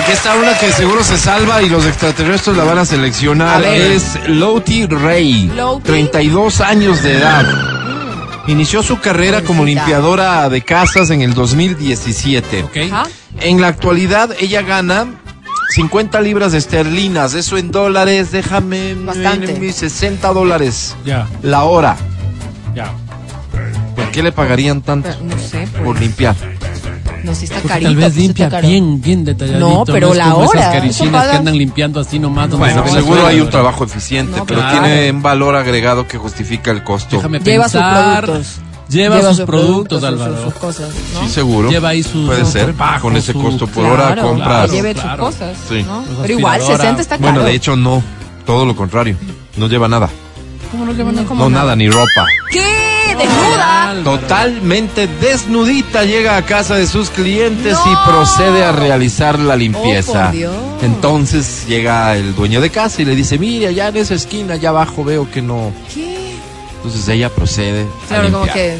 Aquí está una que seguro se salva y los extraterrestres la van a seleccionar. A. Es Loti Rey, Loti. 32 años de edad. Inició su carrera como limpiadora de casas en el 2017. ¿Ok? Ajá. En la actualidad ella gana 50 libras esterlinas, eso en dólares, déjame Bastante. mis 60 dólares Ya, la hora. ya. ¿Por qué le pagarían tanto Pero, no sé, pues, por limpiar? No sé, está Porque carito. tal vez pues, limpia bien, bien detalladito. No, pero es la como hora, Esas pagas. que andan limpiando así nomás. donde Bueno, seguro hay un trabajo eficiente, No, pero claro. tiene un valor agregado que justifica el costo. Déjame Lleva sus pensar. productos. Lleva, sus productos, sus- Álvaro. sus cosas, ¿no? Sí, seguro. Lleva ahí sus- Puede sus ser. trabajos, Con ese costo por Claro, hora compras. Lleve Claro. sus cosas, Sí. ¿no? Pues Pero igual, aspiradora. 60 está caro. Bueno, de hecho no. Todo lo contrario. No lleva nada. ¿Cómo no llevan ¿Cómo No nada, ni ropa. ¿Qué? ¿Desnuda? Totalmente desnudita llega a casa de sus clientes No. y procede a realizar la Oh, limpieza. Dios. Entonces llega el dueño de casa y le dice, mire, allá en esa esquina, allá abajo veo que no. ¿Qué? Entonces ella procede a Claro, como que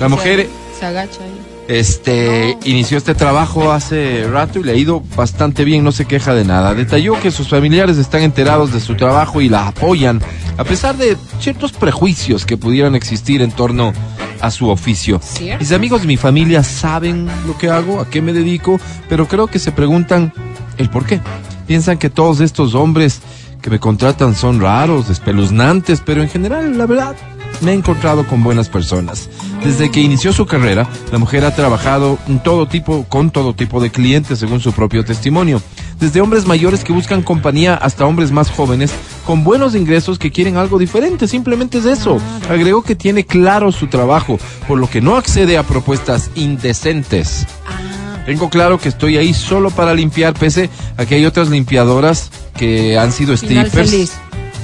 La mujer se agacha ahí. Este inició este trabajo hace rato y le ha ido bastante bien, no se queja de nada. Detalló que sus familiares están enterados de su trabajo y la apoyan, a pesar de ciertos prejuicios que pudieran existir en torno a su oficio. ¿Cierto? Mis amigos de mi familia saben lo que hago, a qué me dedico, pero creo que se preguntan el por qué. Piensan que todos estos hombres que me contratan son raros, espeluznantes, pero en general, la verdad, me he encontrado con buenas personas. Desde que inició su carrera, la mujer ha trabajado en todo tipo, con todo tipo de clientes, según su propio testimonio. Desde hombres mayores que buscan compañía hasta hombres más jóvenes con buenos ingresos que quieren algo diferente. Simplemente es eso. Agregó que tiene claro su trabajo, por lo que no accede a propuestas indecentes. Ah, Tengo claro que estoy ahí solo para limpiar, pese a que hay otras limpiadoras que han sido strippers.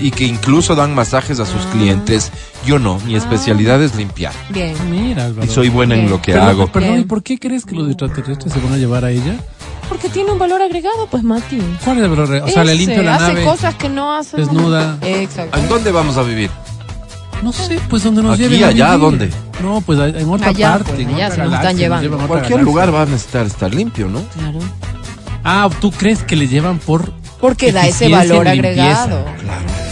Y que incluso dan masajes a sus clientes. Yo no, mi especialidad es limpiar. bien. Mira, Álvaro. Y soy buena en Bien. lo que Pero, hago. Perdón, Bien. ¿y por qué crees que los extraterrestres se van a llevar a ella? Porque tiene un valor agregado, pues, Mati. ¿Cuál es el valor? O sea, le Ese, limpio la hace nave. cosas que no hace. desnuda. Exacto. ¿En dónde vamos a vivir? No sé, pues donde nos Aquí, lleven a allá, vivir. ¿dónde? No, pues en otra Allá, parte. pues, en allá, otra se nos están llevando. llevan a otra Cualquier galaxia. lugar va a necesitar estar limpio, ¿no? Claro. Ah, ¿tú crees que le llevan por Porque da ese valor en agregado. Ah, ok.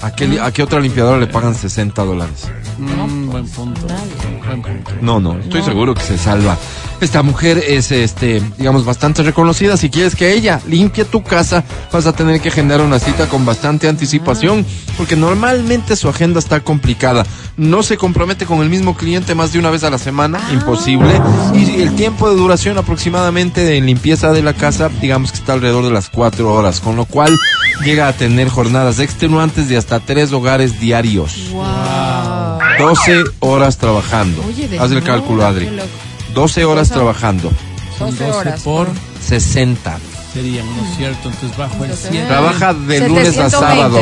¿A qué, li- a qué otra limpiadora le pagan 60 dólares? Mm, buen punto. Nadie. Buen punto. No, no, estoy No. seguro que se salva. Esta mujer es, este, digamos, bastante reconocida. Si quieres que ella limpie tu casa, vas a tener que agendar una cita con bastante anticipación, porque normalmente su agenda está complicada. No se compromete con el mismo cliente más de una vez a la semana, imposible. Y el tiempo de duración aproximadamente de limpieza de la casa, digamos que está alrededor de las cuatro horas, con lo cual llega a tener jornadas extenuantes de hasta tres hogares diarios. Wow. 12 horas trabajando. Oye, Haz el cálculo, Adri. qué loco. 12 horas trabajando. Son 12 12 horas. por 60. serían, ¿no es cierto? Entonces bajo el Entonces, 100. Trabaja de lunes a 720. sábado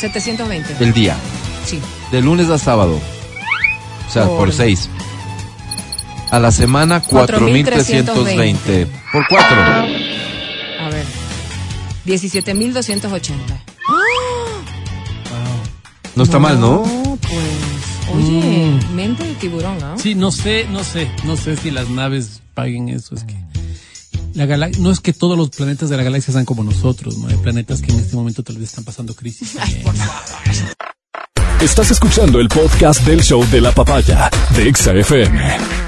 720. del día. Sí. De lunes a sábado. O sea, por Por- 6. A la semana 4.320. Por 4. A ver. 17.280. No está mal, ¿no? pues. Oye, mente de tiburón, ¿no? Sí, no sé, no sé, no sé si las naves paguen eso, es que la gala- no es que todos los planetas de la galaxia sean como nosotros, ¿no? Hay planetas que en este momento tal vez están pasando crisis. también. Estás escuchando el podcast del show de la papaya de Exa FM.